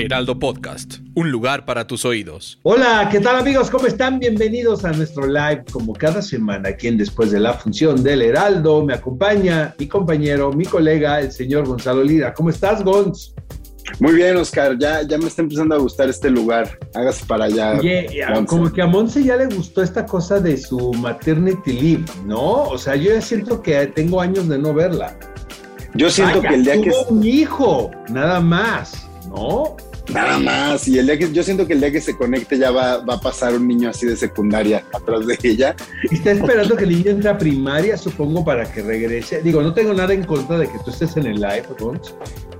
Heraldo Podcast, un lugar para tus oídos. Hola, ¿qué tal amigos? ¿Cómo están? Bienvenidos a nuestro live como cada semana aquí en Después de la Función del Heraldo. Me acompaña mi compañero, mi colega, el señor Gonzalo Lira. ¿Cómo estás, Gonz? Muy bien, Oscar, ya, ya me está empezando a gustar este lugar. Hágase para allá. Oye, como que a Monse ya le gustó esta cosa de su maternity leave, ¿no? O sea, yo ya siento que tengo años de no verla. Yo siento que el día que. un hijo, nada más, ¿no? Nada más, y el día que yo siento que el día que se conecte ya va, va a pasar un niño así de secundaria atrás de ella. Está esperando que el niño entre a primaria, supongo, para que regrese. Digo, no tengo nada en contra de que tú estés en el live, Gonz,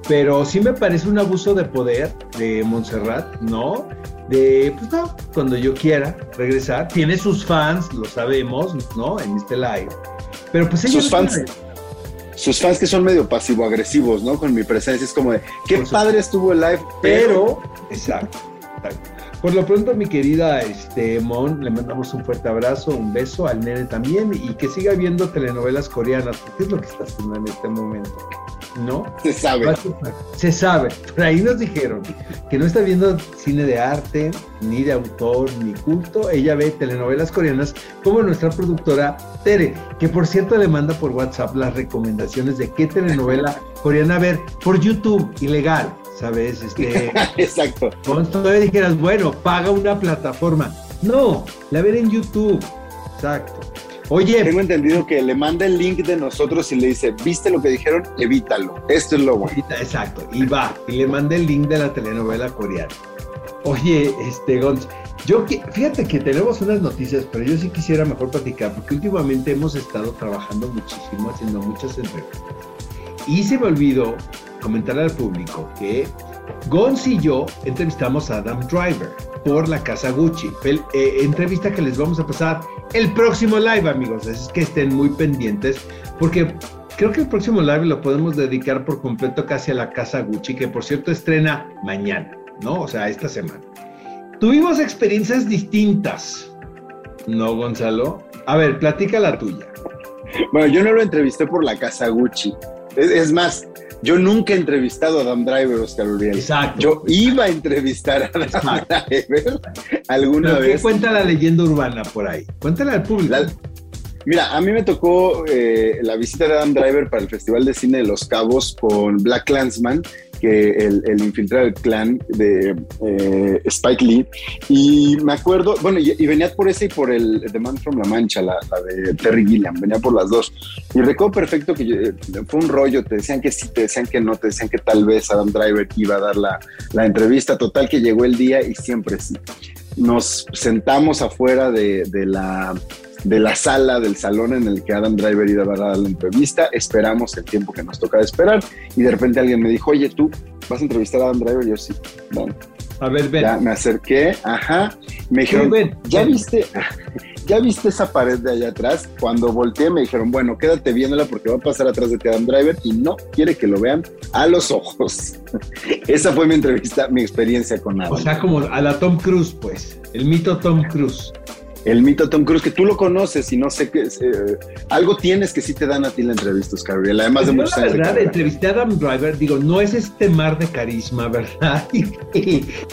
pero sí me parece un abuso de poder de Montserrat, ¿no? De, pues no, cuando yo quiera regresar. Tiene sus fans, lo sabemos, ¿no? En este live. Pero pues ella sus fans sus fans que son medio pasivo-agresivos, ¿no? Con mi presencia es como de, qué padre estuvo el live, pero... exacto, Por lo pronto, mi querida este, Mon, le mandamos un fuerte abrazo, un beso al nene también y que siga viendo telenovelas coreanas, porque es lo que está haciendo en este momento. ¿no? Se sabe. Se sabe. Por ahí nos dijeron que no está viendo cine de arte, ni de autor, ni culto. Ella ve telenovelas coreanas como nuestra productora Tere, que por cierto le manda por WhatsApp las recomendaciones de qué telenovela coreana ver por YouTube, ilegal. ¿Sabes? Este, Exacto. Todavía dijeras, bueno, paga una plataforma. No, la ver en YouTube. Exacto. Oye. Tengo entendido que le manda el link de nosotros y le dice, ¿viste lo que dijeron? Evítalo. Esto es lo bueno. Exacto. Y va. Y le manda el link de la telenovela coreana. Oye, este, Gonz, yo fíjate que tenemos unas noticias, pero yo sí quisiera mejor platicar, porque últimamente hemos estado trabajando muchísimo, haciendo muchas entrevistas. Y se me olvidó comentarle al público que Gonz y yo entrevistamos a Adam Driver por la casa Gucci. Eh, entrevista que les vamos a pasar el próximo live, amigos. Así que estén muy pendientes porque creo que el próximo live lo podemos dedicar por completo casi a la casa Gucci, que por cierto estrena mañana, ¿no? O sea, esta semana. Tuvimos experiencias distintas, ¿no, Gonzalo? A ver, platica la tuya. Bueno, yo no lo entrevisté por la casa Gucci. es más, yo nunca he entrevistado a Adam Driver, Oscar Uriel. Exacto. Yo iba a entrevistar a Adam Driver alguna vez. ¿Qué cuenta la leyenda urbana por ahí? Cuéntala al público. mira, a mí me tocó eh, la visita de Adam Driver para el Festival de Cine de Los Cabos con Black Clansman que el, el infiltrar el clan de eh, Spike Lee. Y me acuerdo, bueno, y, venía por ese y por el The Man from La Mancha, la, de Terry Gilliam, venía por las dos. Y recuerdo perfecto que eh, fue un rollo, te decían que sí, te decían que no, te decían que tal vez Adam Driver iba a dar la, la entrevista, total que llegó el día y siempre sí. Nos sentamos afuera de, de la de la sala, del salón en el que Adam Driver iba a dar la entrevista. Esperamos el tiempo que nos tocaba esperar y de repente alguien me dijo, oye, tú vas a entrevistar a Adam Driver. Y yo sí, bueno. A ver, ven. Ya me acerqué, ajá. Me dijeron, ¿ya viste? ¿Ya viste esa pared de allá atrás? Cuando volteé me dijeron, bueno, quédate viéndola porque va a pasar atrás de ti Adam Driver y no quiere que lo vean a los ojos. esa fue mi entrevista, mi experiencia con Adam. O sea, como a la Tom Cruise, pues, el mito Tom Cruise el mito Tom Cruise, que tú lo conoces y no sé qué, eh, algo tienes que sí te dan a ti la entrevista, Oscar además de muchos años. verdad, entrevisté a Adam Driver, digo, no es este mar de carisma, ¿verdad?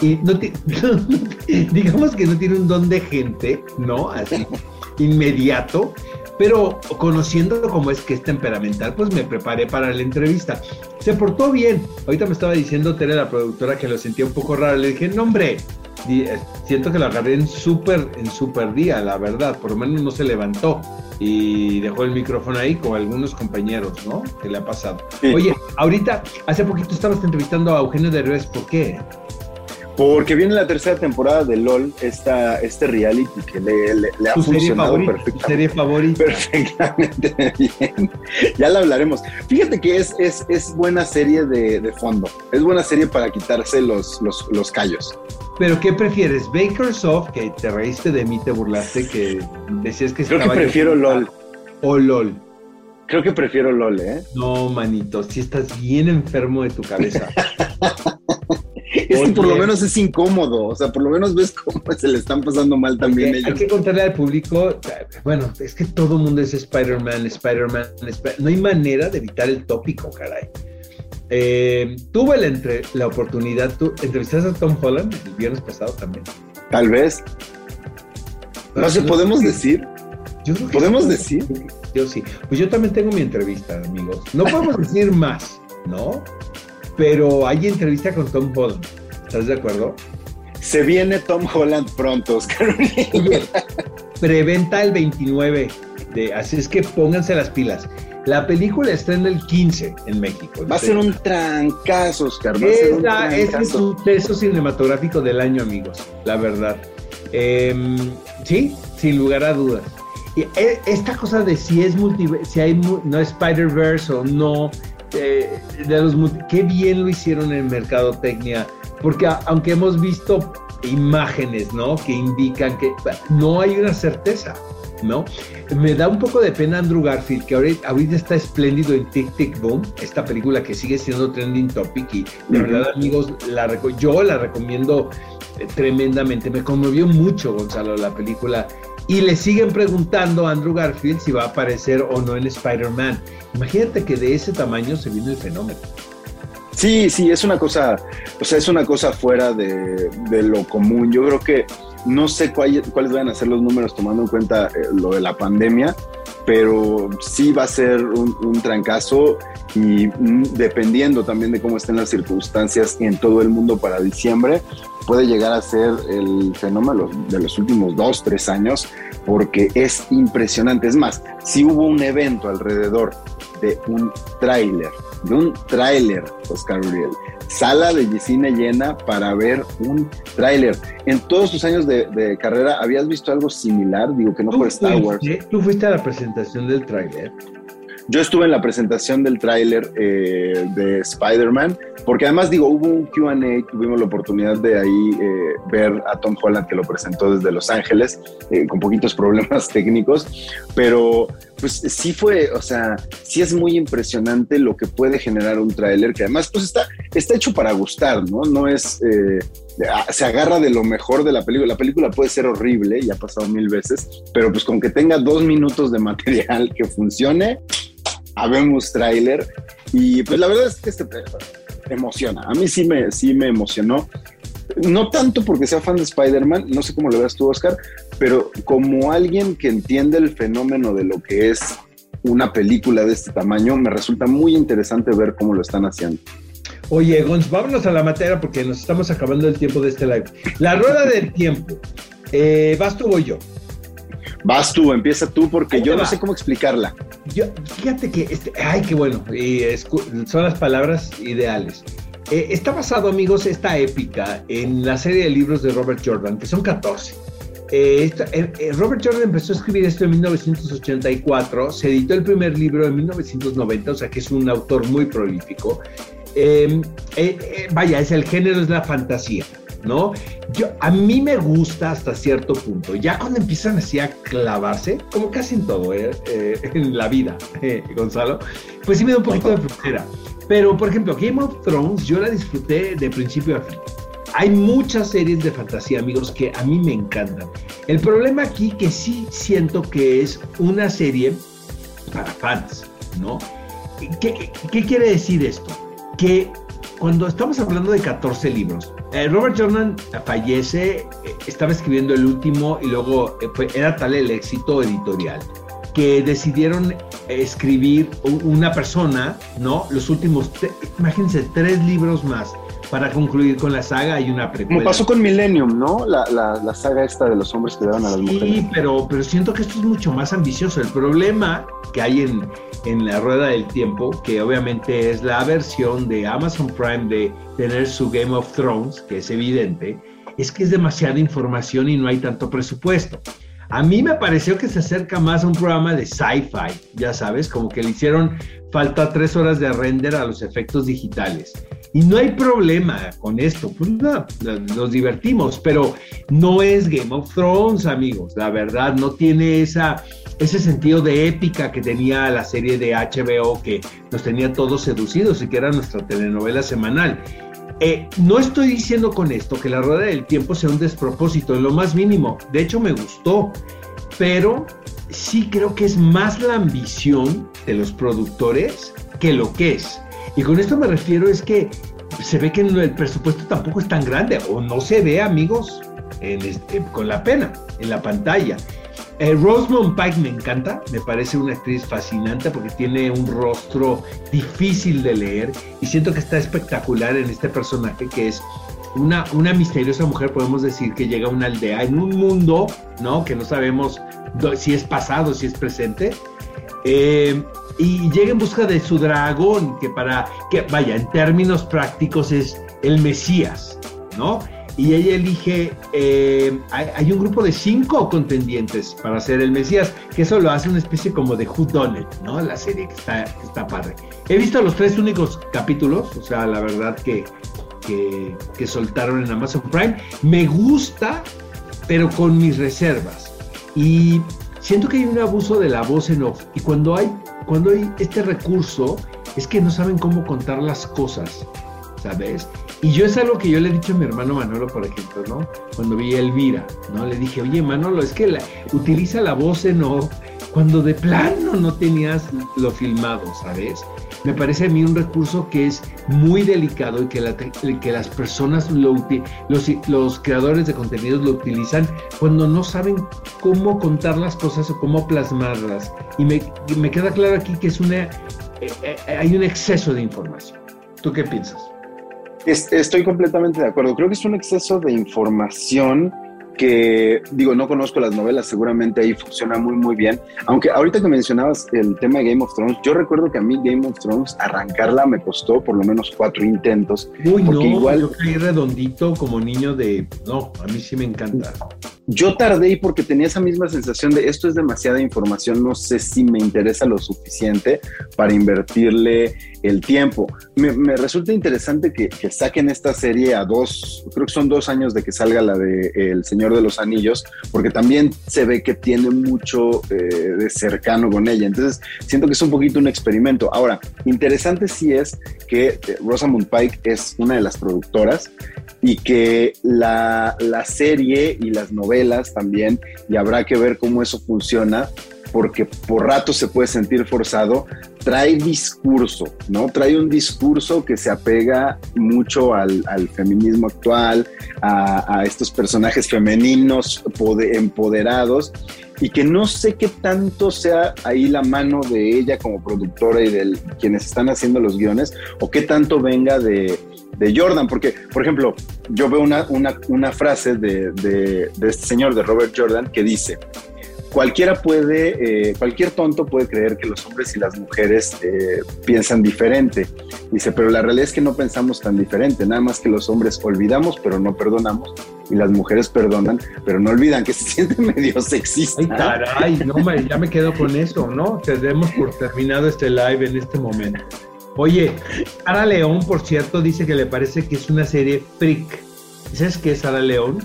Y, no digamos que no tiene un don de gente, ¿no? Así, inmediato, pero conociéndolo como es que es temperamental, pues me preparé para la entrevista. Se portó bien. Ahorita me estaba diciendo Tere, la productora, que lo sentía un poco raro. Le dije, no, hombre, siento que lo agarré en súper en super día, la verdad, por lo menos no se levantó y dejó el micrófono ahí con algunos compañeros, ¿no? Que le ha pasado. Oye, ahorita, hace poquito estabas entrevistando a Eugenio Derbez, ¿por qué? Porque viene la tercera temporada de LOL, esta, este reality que le, le, le ha funcionado favorita, perfectamente. serie favorita. Perfectamente bien. Ya la hablaremos. Fíjate que es, es, es buena serie de, de fondo. Es buena serie para quitarse los, los, los callos. Pero ¿qué prefieres? Baker Soft, que te reíste de mí, te burlaste, que decías que Creo que prefiero LOL. O LOL. Creo que prefiero LOL, ¿eh? No, manito, si estás bien enfermo de tu cabeza. Es que por lo menos es incómodo. O sea, por lo menos ves cómo se le están pasando mal también Hay ellos. que contarle al público, bueno, es que todo el mundo es Spider-Man, Spider-Man, Sp- no hay manera de evitar el tópico, caray. Eh, tuve la, entre- la oportunidad, tú entrevistaste a Tom Holland el viernes pasado también. Tal vez. No sé, podemos decir. Yo creo que ¿Podemos sí. decir? Yo sí. Pues yo también tengo mi entrevista, amigos. No podemos decir más, ¿no? Pero hay entrevista con Tom Holland. ¿Estás de acuerdo? Se viene Tom Holland pronto, Oscar. Preventa el 29 de, así es que pónganse las pilas. La película estrena el 15 en México. Va a ser un trancazo, Oscar. Va es, un es el trancazo. suceso cinematográfico del año, amigos, la verdad. Em, sí, sin lugar a dudas. Y e- esta cosa de si es multiverse, si hay no Spider-Verse o no, eh, de los qué bien lo hicieron en Mercadotecnia, porque a- aunque hemos visto imágenes, ¿no? Que indican que no hay una certeza, ¿no? Me da un poco de pena Andrew Garfield, que ahorita, ahorita está espléndido en Tic Tic Boom, esta película que sigue siendo trending topic y de verdad, amigos, la yo la recomiendo eh, tremendamente. Me conmovió mucho, Gonzalo, la película. Y le siguen preguntando a Andrew Garfield si va a aparecer o no en Spider-Man. Imagínate que de ese tamaño se vino el fenómeno. Sí, sí, es una cosa, o sea, es una cosa fuera de, lo común. Yo creo que no sé cuál- cuáles van a ser los números tomando en cuenta eh, lo de la pandemia, pero sí va a ser un, trancazo y mm, dependiendo también de cómo estén las circunstancias en todo el mundo para diciembre, puede llegar a ser el fenómeno de los últimos dos, tres años, porque es impresionante. Es más, si hubo un evento alrededor de un tráiler, de un tráiler, Oscar Uriel, sala de cine llena para ver un tráiler. En todos tus años de, de carrera, ¿habías visto algo similar? Digo que no ¿Tú fue Star Wars. Tú fuiste a la presentación del tráiler. Yo estuve en la presentación del tráiler eh, de Spider-Man, porque además digo, hubo un QA, tuvimos la oportunidad de ahí eh, ver a Tom Holland que lo presentó desde Los Ángeles, eh, con poquitos problemas técnicos, pero pues sí fue, o sea, sí es muy impresionante lo que puede generar un tráiler, que además pues está, está hecho para gustar, ¿no? No es... eh, se agarra de lo mejor de la película. La película puede ser horrible, ya ha pasado mil veces, pero pues con que tenga dos minutos de material que funcione, habemos tráiler y pues la verdad es que este emociona. A mí sí me, sí me emocionó. No tanto porque sea fan de Spider-Man, no sé cómo lo veas tú, Oscar, pero como alguien que entiende el fenómeno de lo que es una película de este tamaño, me resulta muy interesante ver cómo lo están haciendo. Oye, Gonz, vámonos a la materia porque nos estamos acabando el tiempo de este live. La rueda del tiempo. Eh, ¿Vas tú o yo? Vas tú, empieza tú, porque yo no sé cómo explicarla. Yo, fíjate que, este, ay, qué bueno, son las palabras ideales. Eh, está basado, amigos, esta épica en la serie de libros de Robert Jordan, que son 14. Eh, esta- eh, eh, Robert Jordan empezó a escribir esto en 1984, se editó el primer libro en 1990, o sea que es un autor muy prolífico. Eh, eh, eh, vaya, es el género, es la fantasía, ¿no? Yo, a mí me gusta hasta cierto punto. Ya cuando empiezan así a clavarse, como casi en todo eh, en la vida, Gonzalo, pues sí me da un poquito de flojera. Pero, por ejemplo, Game of Thrones yo la disfruté de principio a fin. Hay muchas series de fantasía, amigos, que a mí me encantan. El problema aquí que sí siento que es una serie para fans, ¿no? ¿Qué, qué quiere decir esto? Que cuando estamos hablando de 14 libros, eh, Robert Jordan fallece, eh, estaba escribiendo el último y luego eh, fue- era tal el éxito editorial que decidieron escribir una persona, ¿no? Los últimos, imagínense, tres libros más para concluir con la saga y una precuela. Como pasó con Millennium, ¿no? La, la, saga esta de los hombres que daban a las mujeres. Sí, pero, pero siento que esto es mucho más ambicioso. El problema que hay en, en la rueda del tiempo, que obviamente es la versión de Amazon Prime de tener su Game of Thrones, que es evidente, es que es demasiada información y no hay tanto presupuesto. A mí me pareció que se acerca más a un programa de sci-fi, ya sabes, como que le hicieron falta tres horas de render a los efectos digitales. Y no hay problema con esto, pues no, nos divertimos, pero no es Game of Thrones, amigos, la verdad, no tiene esa, ese sentido de épica que tenía la serie de HBO que nos tenía todos seducidos y que era nuestra telenovela semanal. Eh, no estoy diciendo con esto que la rueda del tiempo sea un despropósito, en lo más mínimo. De hecho, me gustó, pero sí creo que es más la ambición de los productores que lo que es. Y con esto me refiero es que se ve que el presupuesto tampoco es tan grande, o no se ve, amigos, este, con la pena en la pantalla. Eh, Pike me encanta, me parece una actriz fascinante porque tiene un rostro difícil de leer y siento que está espectacular en este personaje que es una, una misteriosa mujer, podemos decir, que llega a una aldea en un mundo, ¿no? Que no sabemos si es pasado, si es presente. Eh, y llega en busca de su dragón, que para, que vaya, en términos prácticos es el Mesías, ¿no? y ella elige, eh, hay, un grupo de cinco contendientes para ser el Mesías, que eso lo hace una especie como de Who Done It, ¿no? La serie que está, está padre. He visto los tres únicos capítulos, o sea, la verdad que, que, que soltaron en Amazon Prime. Me gusta, pero con mis reservas. Y siento que hay un abuso de la voz en off. Y cuando hay, cuando hay este recurso, es que no saben cómo contar las cosas, ¿sabes? Y yo es algo que yo le he dicho a mi hermano Manolo, por ejemplo, ¿no? Cuando vi a Elvira, ¿no? Le dije, oye, Manolo, es que la, utiliza la voz en off cuando de plano no tenías lo filmado, ¿sabes? Me parece a mí un recurso que es muy delicado y que, que las personas, lo, los, los creadores de contenidos lo utilizan cuando no saben cómo contar las cosas o cómo plasmarlas. Y me, me queda claro aquí que es una, eh, eh, hay un exceso de información. ¿Tú qué piensas? Estoy completamente de acuerdo. Creo que es un exceso de información que, digo, no conozco las novelas, seguramente ahí funciona muy, muy bien. Aunque ahorita que mencionabas el tema de Game of Thrones, yo recuerdo que a mí Game of Thrones, arrancarla me costó por lo menos cuatro intentos. Uy, no, igual... yo caí redondito como niño de, no, a mí sí me encanta. Yo tardé porque tenía esa misma sensación de esto es demasiada información, no sé si me interesa lo suficiente para invertirle el tiempo. Me, resulta interesante que, saquen esta serie a dos, creo que son dos años de que salga la de El Señor de los Anillos, porque también se ve que tiene mucho eh, de cercano con ella. Entonces, siento que es un poquito un experimento. Ahora, interesante sí es que eh, Rosamund Pike es una de las productoras y que la, la serie y las novelas también, y habrá que ver cómo eso funciona, porque por rato se puede sentir forzado, trae discurso, ¿no? Trae un discurso que se apega mucho al, feminismo actual, a, estos personajes femeninos empoderados y que no sé qué tanto sea ahí la mano de ella como productora y de quienes están haciendo los guiones o qué tanto venga de, Jordan, porque, por ejemplo, yo veo una, una, frase de, de, de este señor, de Robert Jordan, que dice, cualquiera puede, eh, cualquier tonto puede creer que los hombres y las mujeres eh, piensan diferente. Dice, pero la realidad es que no pensamos tan diferente, nada más que los hombres olvidamos, pero no perdonamos, y las mujeres perdonan, pero no olvidan, que se siente medio sexista. Ay, caray, no, ya me quedo con eso, ¿no? Tenemos por terminado este live en este momento. Oye, Sara León, por cierto, dice que le parece que es una serie freak. ¿Sabes qué es Sara León?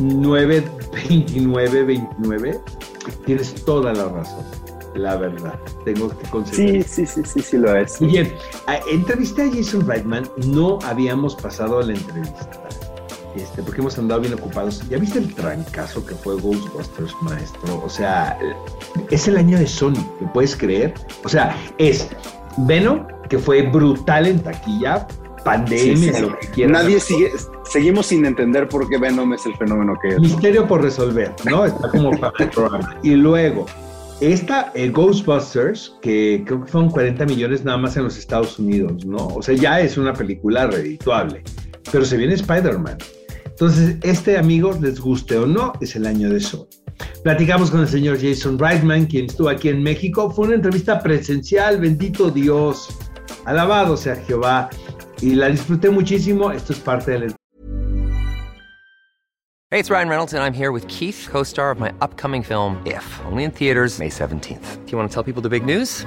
929 29 tienes toda la razón la verdad tengo que considerar sí sí sí sí sí lo es bien entrevisté a Jason Reitman no habíamos pasado a la entrevista este, porque hemos andado bien ocupados. ¿Ya viste el trancazo que fue Ghostbusters, maestro? O sea, es el año de Sony, ¿me puedes creer? O sea, es Venom, que fue brutal en taquilla, pandemia, lo que quieras. Nadie sigue, seguimos sin entender por qué Venom es el fenómeno que es. Misterio por resolver, ¿no? Está como para el programa. Y luego, esta eh, Ghostbusters, que creo que fueron 40 millones nada más en los Estados Unidos, ¿no? O sea, ya es una película redituable, pero se viene Spider-Man. Entonces, este amigo, les guste o no, es el año de Sol. Platicamos con el señor Jason Reitman, quien estuvo aquí en México. Fue una entrevista presencial, bendito Dios. Alabado sea Jehová. Y la disfruté muchísimo. Esto es parte del Hey, it's Ryan Reynolds, and I'm here with Keith, co star of my upcoming film, If, only in theaters, May 17th. Do you want to tell people the big news?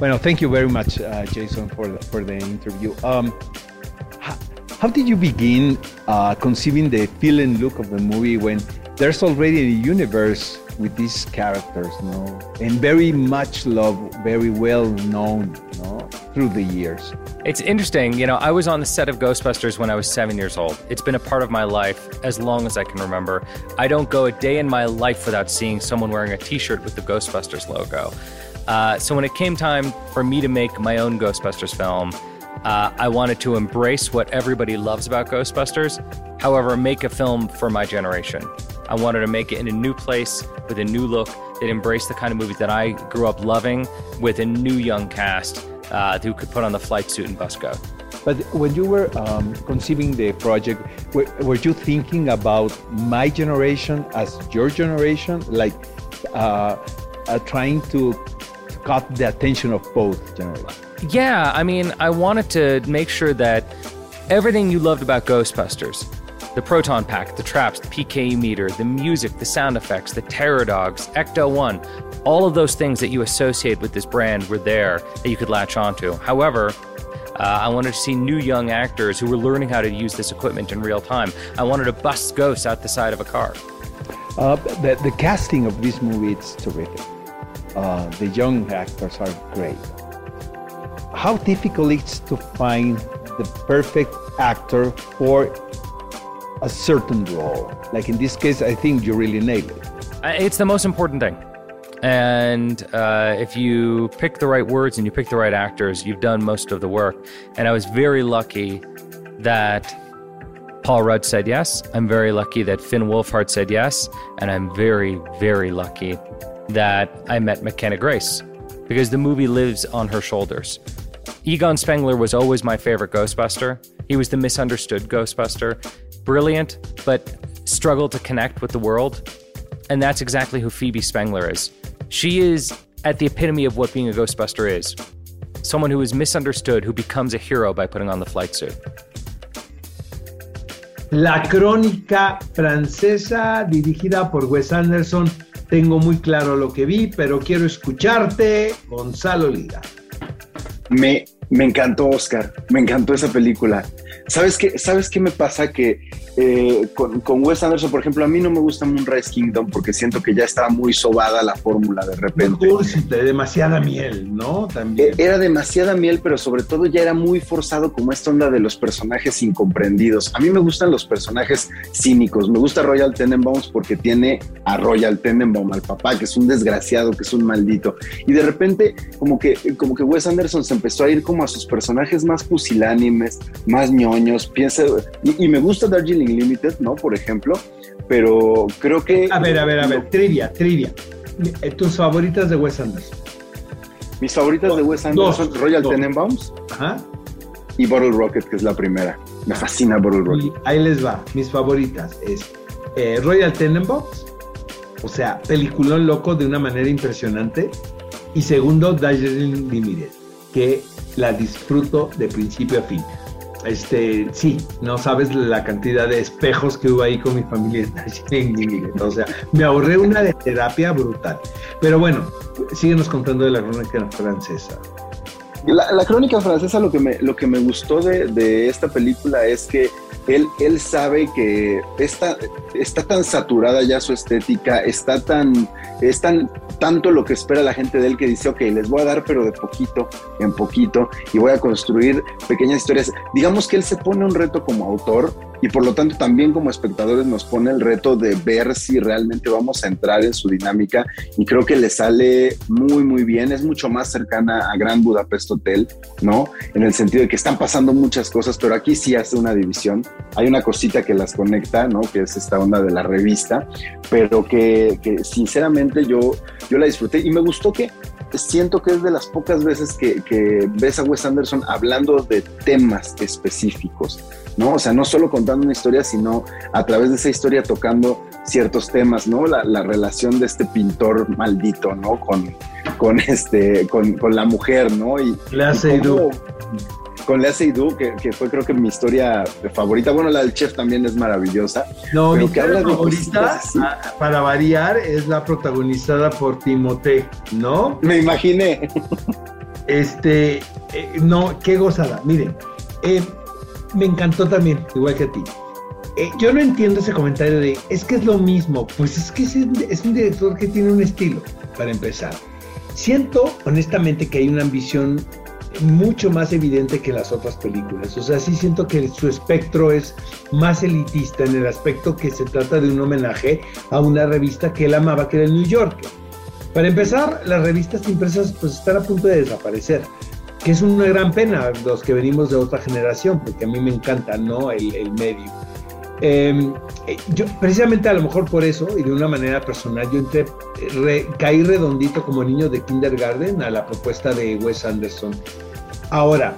Well, thank you very much, uh, Jason, for the, for the interview. Um, how, how did you begin uh, conceiving the feel and look of the movie when there's already a universe with these characters, you know, and very much loved, very well known, you know, through the years? It's interesting. You know, I was on the set of Ghostbusters when I was seven years old. It's been a part of my life as long as I can remember. I don't go a day in my life without seeing someone wearing a t shirt with the Ghostbusters logo. Uh, so when it came time for me to make my own Ghostbusters film, uh, I wanted to embrace what everybody loves about Ghostbusters, however, make a film for my generation. I wanted to make it in a new place with a new look that embraced the kind of movies that I grew up loving with a new young cast uh, who could put on the flight suit and bus go. But when you were um, conceiving the project, were, were, you thinking about my generation as your generation, like uh, uh, trying to got the attention of both generations. Yeah, I mean, I wanted to make sure that everything you loved about Ghostbusters the proton pack, the traps, the PKE meter, the music, the sound effects, the terror dogs, Ecto 1, all of those things that you associate with this brand were there that you could latch onto. However, uh, I wanted to see new young actors who were learning how to use this equipment in real time. I wanted to bust ghosts out the side of a car. Uh, the, the casting of this movie is terrific. Uh, the young actors are great. How difficult it's to find the perfect actor for a certain role? Like in this case, I think you really nailed it. It's the most important thing. And uh, if you pick the right words and you pick the right actors, you've done most of the work. And I was very lucky that Paul Rudd said yes. I'm very lucky that Finn Wolfhard said yes. And I'm very, very lucky that I met McKenna Grace because the movie lives on her shoulders. Egon Spengler was always my favorite Ghostbuster. He was the misunderstood Ghostbuster, brilliant, but struggled to connect with the world. And that's exactly who Phoebe Spengler is. She is at the epitome of what being a Ghostbuster is someone who is misunderstood, who becomes a hero by putting on the flight suit. La crónica francesa dirigida por Wes Anderson Tengo muy claro lo que vi, pero quiero escucharte, Gonzalo Liga. Me, me encantó, Oscar. Me encantó esa película. ¿Sabes qué, ¿Sabes qué me pasa? Que eh, con, con, Wes Anderson, por ejemplo, a mí no me gusta Moonrise Kingdom porque siento que ya estaba muy sobada la fórmula de repente. de demasiada miel, ¿no? También. Eh, era demasiada miel, pero sobre todo ya era muy forzado como esta onda de los personajes incomprendidos. A mí me gustan los personajes cínicos. Me gusta Royal Tenenbaums porque tiene a Royal Tenenbaum, al papá, que es un desgraciado, que es un maldito. Y de repente, como que, como que Wes Anderson se empezó a ir como a sus personajes más pusilánimes, más ñoños piensa, y, me gusta Darjeeling Limited, ¿no? Por ejemplo, pero creo que... A ver, a ver, a ver, trivia, trivia. Eh, ¿Tus favoritas de Wes Anderson? Mis favoritas de Wes Anderson, Royal Tenenbaums y Bottle Rocket, que es la primera. Me fascina Bottle Rocket. ahí les va, mis favoritas es eh, Royal Tenenbaums, o sea, peliculón loco de una manera impresionante. Y segundo, Darjeeling Limited, que la disfruto de principio a fin este, sí, no sabes la cantidad de espejos que hubo ahí con mi familia. o sea, me ahorré una de terapia brutal. Pero bueno, síguenos contando de la crónica francesa. La, crónica francesa, lo que me, lo que me gustó de, de esta película es que él, él sabe que está, tan saturada ya su estética, está tan, es tan, tanto lo que espera la gente de él que dice, ok, les voy a dar, pero de poquito en poquito, y voy a construir pequeñas historias. Digamos que él se pone un reto como autor y por lo tanto también como espectadores nos pone el reto de ver si realmente vamos a entrar en su dinámica. Y creo que le sale muy muy bien, es mucho más cercana a Gran Budapest Hotel, ¿no? En el sentido de que están pasando muchas cosas, pero aquí sí hace una división, hay una cosita que las conecta, ¿no? Que es esta onda de la revista, pero que, sinceramente yo, yo la disfruté. Y me gustó que siento que es de las pocas veces que, que ves a Wes Anderson hablando de temas específicos. ¿no? O sea, no solo contando una historia, sino a través de esa historia tocando ciertos temas, ¿no? La, relación de este pintor maldito, ¿no? Con, con, este, con, la mujer, ¿no? Y, Lea Seydoux. Con Lea Seydoux, que, que, fue creo que mi historia favorita. Bueno, la del chef también es maravillosa. No, mi historia favorita, ah, para variar, es la protagonizada por Timothée, ¿no? Me imaginé. Este, eh, no, qué gozada. Miren, eh, me encantó también, igual que a ti. Eh, yo no entiendo ese comentario de, es que es lo mismo, pues es que es, es, un director que tiene un estilo, para empezar. Siento, honestamente, que hay una ambición mucho más evidente que las otras películas. O sea, sí siento que su espectro es más elitista en el aspecto que se trata de un homenaje a una revista que él amaba, que era el New Yorker. Para empezar, las revistas impresas pues están a punto de desaparecer que es una gran pena los que venimos de otra generación, porque a mí me encanta, ¿no? El, medio. Em, eh, yo, precisamente a lo mejor por eso, y de una manera personal, yo entré, caí redondito como niño de kindergarten a la propuesta de Wes Anderson. Ahora,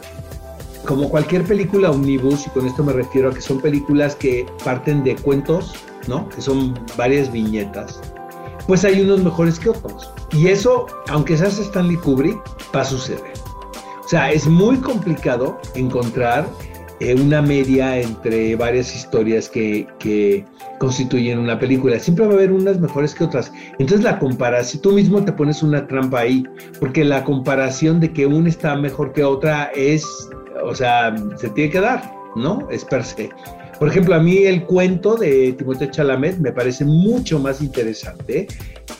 como cualquier película omnibus, y con esto me refiero a que son películas que parten de cuentos, ¿no? Que son varias viñetas, pues hay unos mejores que otros. Y eso, aunque seas Stanley Kubrick, va a suceder. O sea, es muy complicado encontrar eh, una media entre varias historias que, que, constituyen una película. Siempre va a haber unas mejores que otras. Entonces la comparación, tú mismo te pones una trampa ahí, porque la comparación de que una está mejor que otra es, o sea, se tiene que dar, ¿no? Es per se. Por ejemplo, a mí el cuento de Timothée Chalamet me parece mucho más interesante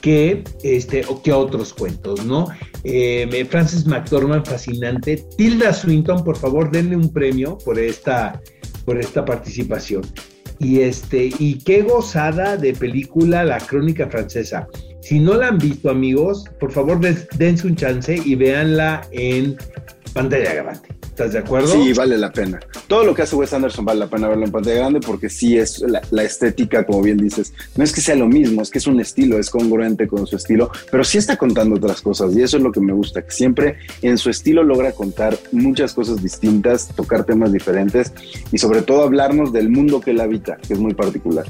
que, este, o que otros cuentos, ¿no? Eh, Francis McDormand, fascinante. Tilda Swinton, por favor, denle un premio por esta, por esta participación. Y, este, y qué gozada de película La Crónica Francesa. Si no la han visto, amigos, por favor, dense un chance y véanla en pantalla grande. ¿Estás de acuerdo? Sí, vale la pena. Todo lo que hace Wes Anderson vale la pena verlo en pantalla grande porque sí es la, estética, como bien dices. No es que sea lo mismo, es que es un estilo, es congruente con su estilo, pero sí está contando otras cosas y eso es lo que me gusta, que siempre en su estilo logra contar muchas cosas distintas, tocar temas diferentes y sobre todo hablarnos del mundo que él habita, que es muy particular.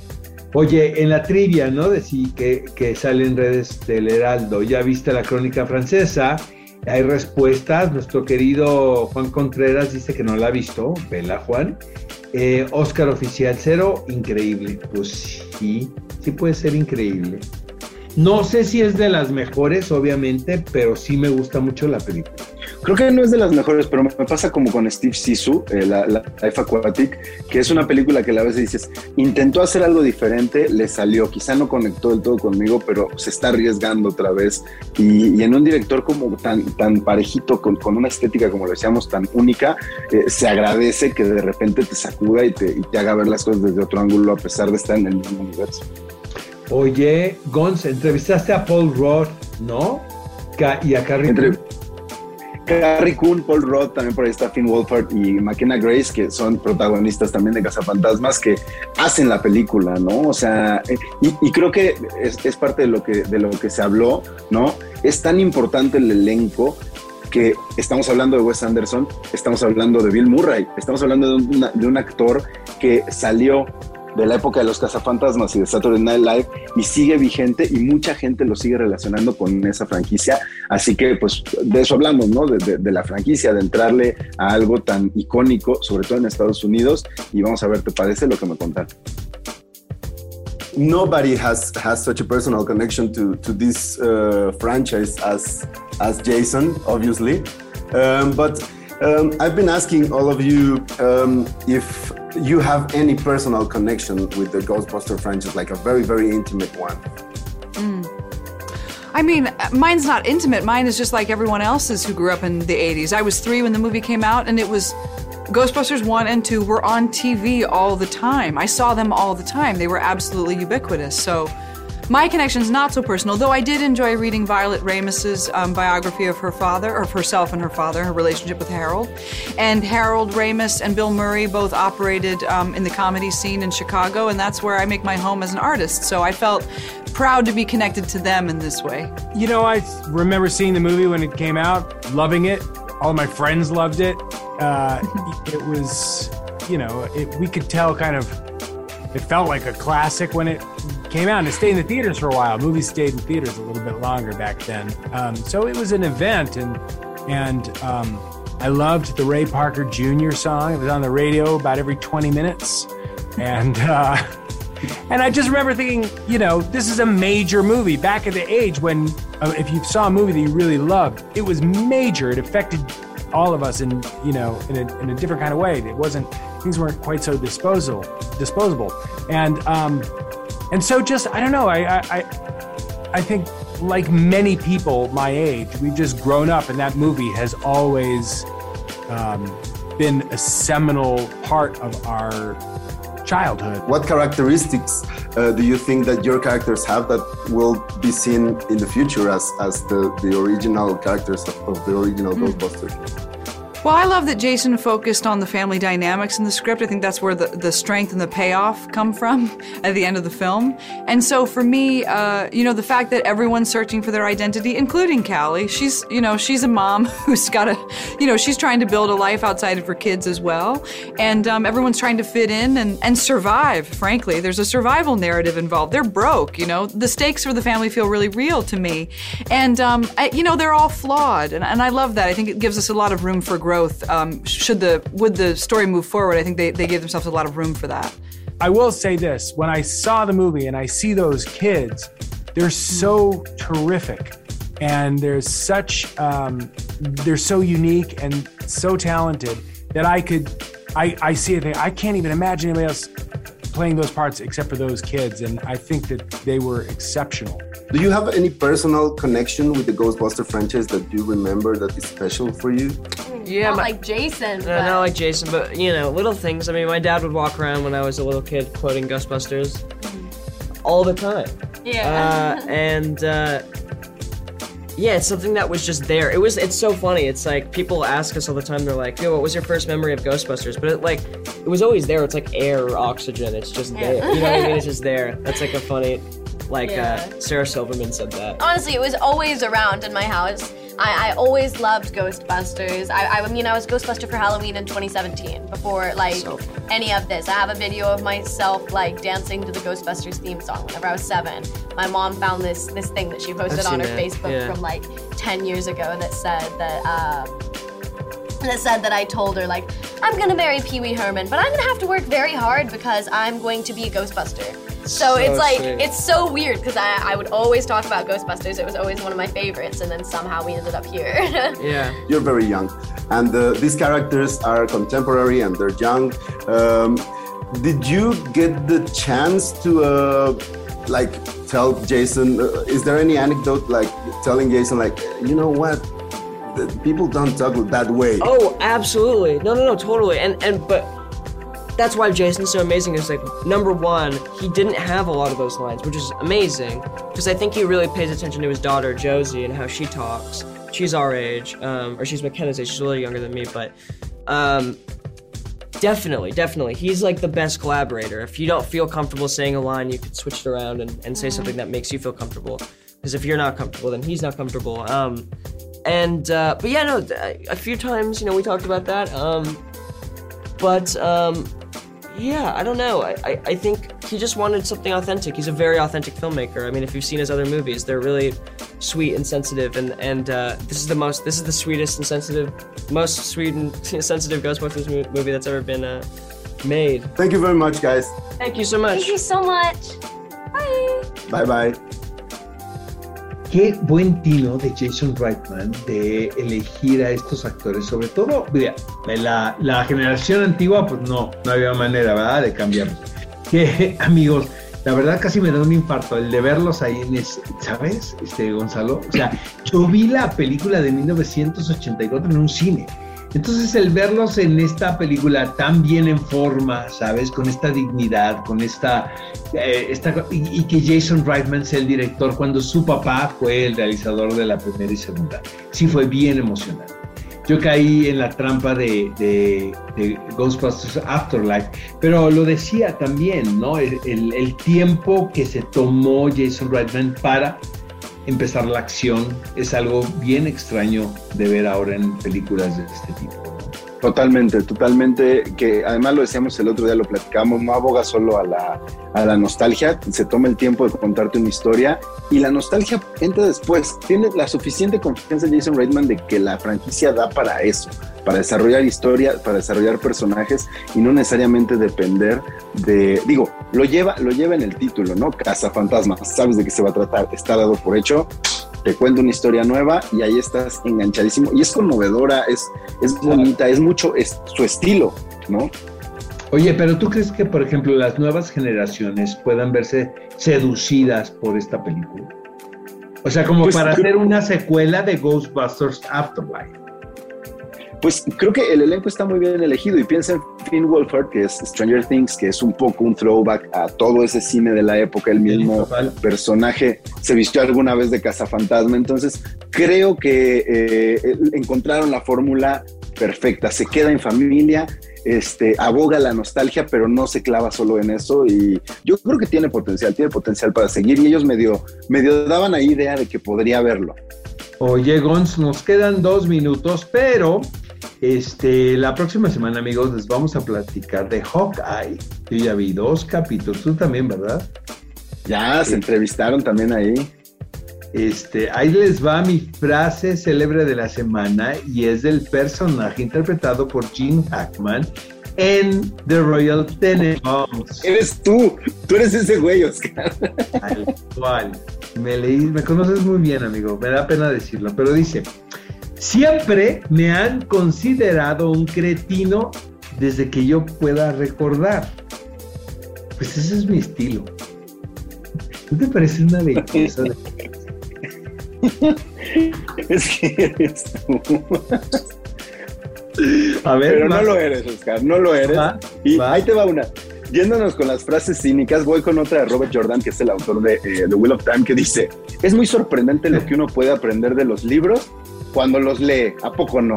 Oye, en la trivia, ¿no? De sí, que, que sale en redes del Heraldo, ya viste la crónica francesa hay respuestas. Nuestro querido Juan Contreras dice que no la ha visto. Vela, Juan. Eh, Oscar Oficial Cero, increíble. Pues sí, sí puede ser increíble. No sé si es de las mejores, obviamente, pero sí me gusta mucho la película. Creo que no es de las mejores, pero me pasa como con Steve Sisu, eh, la, Life Aquatic, que es una película que a la vez dices, intentó hacer algo diferente, le salió, quizá no conectó del todo conmigo, pero se está arriesgando otra vez. Y, en un director como tan, tan parejito, con, una estética, como lo decíamos, tan única, eh, se agradece que de repente te sacuda y te, y te haga ver las cosas desde otro ángulo, a pesar de estar en el mismo universo. Oye, Gonz, entrevistaste a Paul Roth, ¿no? Y a Carrie Entre... Carrie Coon, Paul Roth, también por ahí está Finn Wolfhard y McKenna Grace, que son protagonistas también de Cazafantasmas, que hacen la película, ¿no? O sea, y, creo que es, parte de lo que, de lo que se habló, ¿no? Es tan importante el elenco que estamos hablando de Wes Anderson, estamos hablando de Bill Murray, estamos hablando de un actor que salió de la época de los cazafantasmas y de Saturday Night Live y sigue vigente y mucha gente lo sigue relacionando con esa franquicia. Así que pues de eso hablamos, ¿no? De, la franquicia, de entrarle a algo tan icónico, sobre todo en Estados Unidos. Y vamos a ver, ¿te parece lo que me contaron? Nobody has, has such a personal connection to, to this uh, franchise as, as Jason, obviously. Um, but um, I've been asking all of you um, if you have any personal connection with the Ghostbuster franchise, like a very, very intimate one. Mm. I mean, mine's not intimate. Mine is just like everyone else's who grew up in the 80s. I was three when the movie came out, and it was Ghostbusters 1 and 2 were on TV all the time. I saw them all the time. They were absolutely ubiquitous. So my connection's not so personal, though I did enjoy reading Violet Ramos's um, biography of her father, or of herself and her father, her relationship with Harold. And Harold Ramis and Bill Murray both operated um, in the comedy scene in Chicago, and that's where I make my home as an artist. So I felt proud to be connected to them in this way. You know, I remember seeing the movie when it came out, loving it. All my friends loved it. Uh, it was, you know, it, we could tell kind of, it felt like a classic when it came out and it stayed in the theaters for a while. Movies stayed in theaters a little bit longer back then. Um, so it was an event and, and, um, I loved the Ray Parker Jr. song. It was on the radio about every 20 minutes. And, uh, and I just remember thinking, you know, this is a major movie. Back at the age when, uh, if you saw a movie that you really loved, it was major. It affected all of us in, you know, in a, in a different kind of way. It wasn't things weren't quite so disposable, disposable, and um, and so just I don't know. I I I, I think like many people my age, we've just grown up, and that movie has always um, been a seminal part of our childhood. What characteristics uh, do you think that your characters have that will be seen in the future as, as the, the original characters of, of the original Ghostbusters? Well, I love that Jason focused on the family dynamics in the script. I think that's where the, the strength and the payoff come from at the end of the film. And so for me, uh, you know, the fact that everyone's searching for their identity, including Callie, she's, you know, she's a mom who's got a, you know, she's trying to build a life outside of her kids as well. And um, everyone's trying to fit in and, and survive, frankly. There's a survival narrative involved. They're broke, you know. The stakes for the family feel really real to me. And, um, I, you know, they're all flawed. And, and I love that. I think it gives us a lot of room for growth growth. Um, should the would the story move forward? I think they, they gave themselves a lot of room for that. I will say this: when I saw the movie and I see those kids, they're so terrific, and they're such um, they're so unique and so talented that I could I, I see it. I can't even imagine anybody else playing those parts except for those kids, and I think that they were exceptional. Do you have any personal connection with the Ghostbuster franchise that you remember that is special for you? Yeah, not my, like Jason. No, not like Jason, but you know, little things. I mean, my dad would walk around when I was a little kid quoting Ghostbusters mm-hmm. all the time. Yeah. Uh, and uh, yeah, it's something that was just there. It was. It's so funny. It's like people ask us all the time. They're like, "Yo, what was your first memory of Ghostbusters?" But it, like, it was always there. It's like air or oxygen. It's just yeah. there. You know what I mean? It's just there. That's like a funny like yeah. uh, Sarah Silverman said that. Honestly, it was always around in my house. I, I always loved Ghostbusters. I, I, mean, I was Ghostbuster for Halloween in 2017 before like so any of this. I have a video of myself like dancing to the Ghostbusters theme song whenever I was seven. My mom found this this thing that she posted on her Facebook yeah. from like 10 years ago that said that. Um, that said that I told her like I'm gonna marry Pee Wee Herman, but I'm gonna have to work very hard because I'm going to be a Ghostbuster. So, so it's like sweet. it's so weird because I, I would always talk about Ghostbusters. It was always one of my favorites, and then somehow we ended up here. yeah, you're very young, and uh, these characters are contemporary and they're young. Um, did you get the chance to uh, like tell Jason? Uh, is there any anecdote like telling Jason like you know what? People don't talk that way. Oh, absolutely. No, no, no, totally. And and but that's why Jason's so amazing. Is like number one, he didn't have a lot of those lines, which is amazing because I think he really pays attention to his daughter Josie and how she talks. She's our age, um, or she's McKenna's age. She's a little younger than me, but um, definitely, definitely, he's like the best collaborator. If you don't feel comfortable saying a line, you could switch it around and, and say something that makes you feel comfortable. Because if you're not comfortable, then he's not comfortable. Um, and uh, but yeah, no, a few times, you know, we talked about that. Um, but um, yeah, I don't know. I, I, I, think he just wanted something authentic. He's a very authentic filmmaker. I mean, if you've seen his other movies, they're really sweet and sensitive. And and uh, this is the most, this is the sweetest and sensitive, most sweet and sensitive Ghostbusters movie that's ever been uh, made. Thank you very much, guys. Thank you so much. Thank you so much. Bye. Bye bye. Qué buen tino de Jason Reitman de elegir a estos actores, sobre todo, mira, la, la generación antigua, pues no, no había manera, ¿verdad?, de cambiarlos. Que, amigos, la verdad casi me da un infarto el de verlos ahí en ese, ¿sabes? Este Gonzalo, o sea, yo vi la película de 1984 en un cine. Entonces el verlos en esta película tan bien en forma, ¿sabes? Con esta dignidad, con esta... eh, esta y, y que Jason Reitman sea el director cuando su papá fue el realizador de la primera y segunda. Sí fue bien emocionante. Yo caí en la trampa de, de- de Ghostbusters Afterlife, pero lo decía también, ¿no? El, el- el tiempo que se tomó Jason Reitman para empezar la acción es algo bien extraño de ver ahora en películas de este tipo. Totalmente, totalmente, que además lo decíamos el otro día, lo platicamos, no aboga solo a la, a la nostalgia, se toma el tiempo de contarte una historia y la nostalgia entra después. Tiene la suficiente confianza Jason Reitman de que la franquicia da para eso, para desarrollar historia, para desarrollar personajes y no necesariamente depender de, digo, lo lleva, lo lleva en el título, ¿no? Casa Fantasmas, sabes de qué se va a tratar, está dado por hecho, te cuento una historia nueva y ahí estás enganchadísimo. Y es conmovedora, es, es bonita, es mucho, es su estilo, ¿no? Oye, pero ¿tú crees que, por ejemplo, las nuevas generaciones puedan verse seducidas por esta película? O sea, como Pues, para creo- hacer una secuela de Ghostbusters Afterlife. Pues creo que el elenco está muy bien elegido y piensa en Finn Wolfhard, que es Stranger Things, que es un poco un throwback a todo ese cine de la época, el mismo personaje se vistió alguna vez de cazafantasma, entonces creo que eh, encontraron la fórmula perfecta, se queda en familia, este, aboga la nostalgia, pero no se clava solo en eso y yo creo que tiene potencial, tiene potencial para seguir. Y ellos medio, medio daban ahí idea de que podría verlo. Oye, Gons, nos quedan dos minutos, pero este, la próxima semana, amigos, les vamos a platicar de Hawkeye. Yo ya vi dos capítulos, tú también, ¿verdad? Ya, se entrevistaron también ahí. Este, ahí les va mi frase célebre de la semana y es del personaje interpretado por Gene Hackman en The Royal Tenenbaums. Eres tú, tú eres ese güey, Oscar. Tal cual. Me leí, me conoces muy bien, amigo. Me da pena decirlo, pero dice: Siempre me han considerado un cretino desde que yo pueda recordar. Pues ese es mi estilo. ¿No te parece una belleza? de- es que eres tú. A ver, Pero no lo eres, Oscar, no lo eres. Va, y va. ahí te va una. Yéndonos con las frases cínicas, voy con otra de Robert Jordan, que es el autor de eh, The Wheel of Time, que dice, es muy sorprendente lo que uno puede aprender de los libros cuando los lee, ¿a poco no?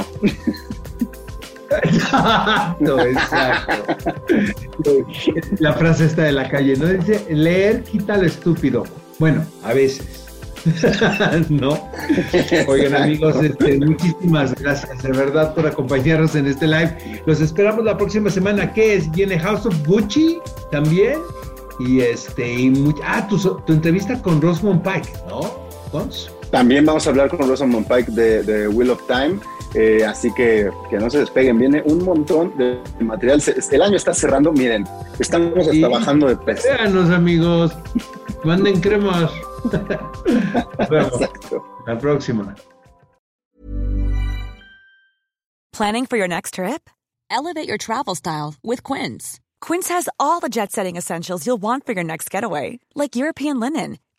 Exacto, exacto. La frase está de la calle, ¿no? Dice, leer quita lo estúpido. Bueno, a veces. ¿No? Oigan amigos, este, muchísimas gracias de verdad por acompañarnos en este live. Los esperamos la próxima semana. ¿Qué es? Viene House of Gucci también. Y este, y ah, tu, tu entrevista con Rosamund Pike, ¿no? Gons? También vamos a hablar con Rosamund Pike de, de Wheel of Time. eh, así que que no se despeguen, viene un montón de material. Se- El año está cerrando, miren, estamos hasta bajando de peso. Véanos amigos, manden cremas. Nos vemos. La próxima. Planning for your next trip? Elevate your travel style with Quince. Quince has all the jet setting essentials you'll want for your next getaway, like European linen,